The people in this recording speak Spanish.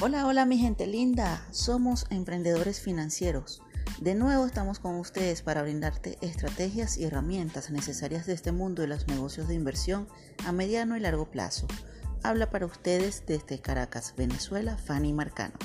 Hola, hola mi gente linda, somos emprendedores financieros. De nuevo estamos con ustedes para brindarte estrategias y herramientas necesarias de este mundo de los negocios de inversión a mediano y largo plazo. Habla para ustedes desde Caracas, Venezuela, Fanny Marcano.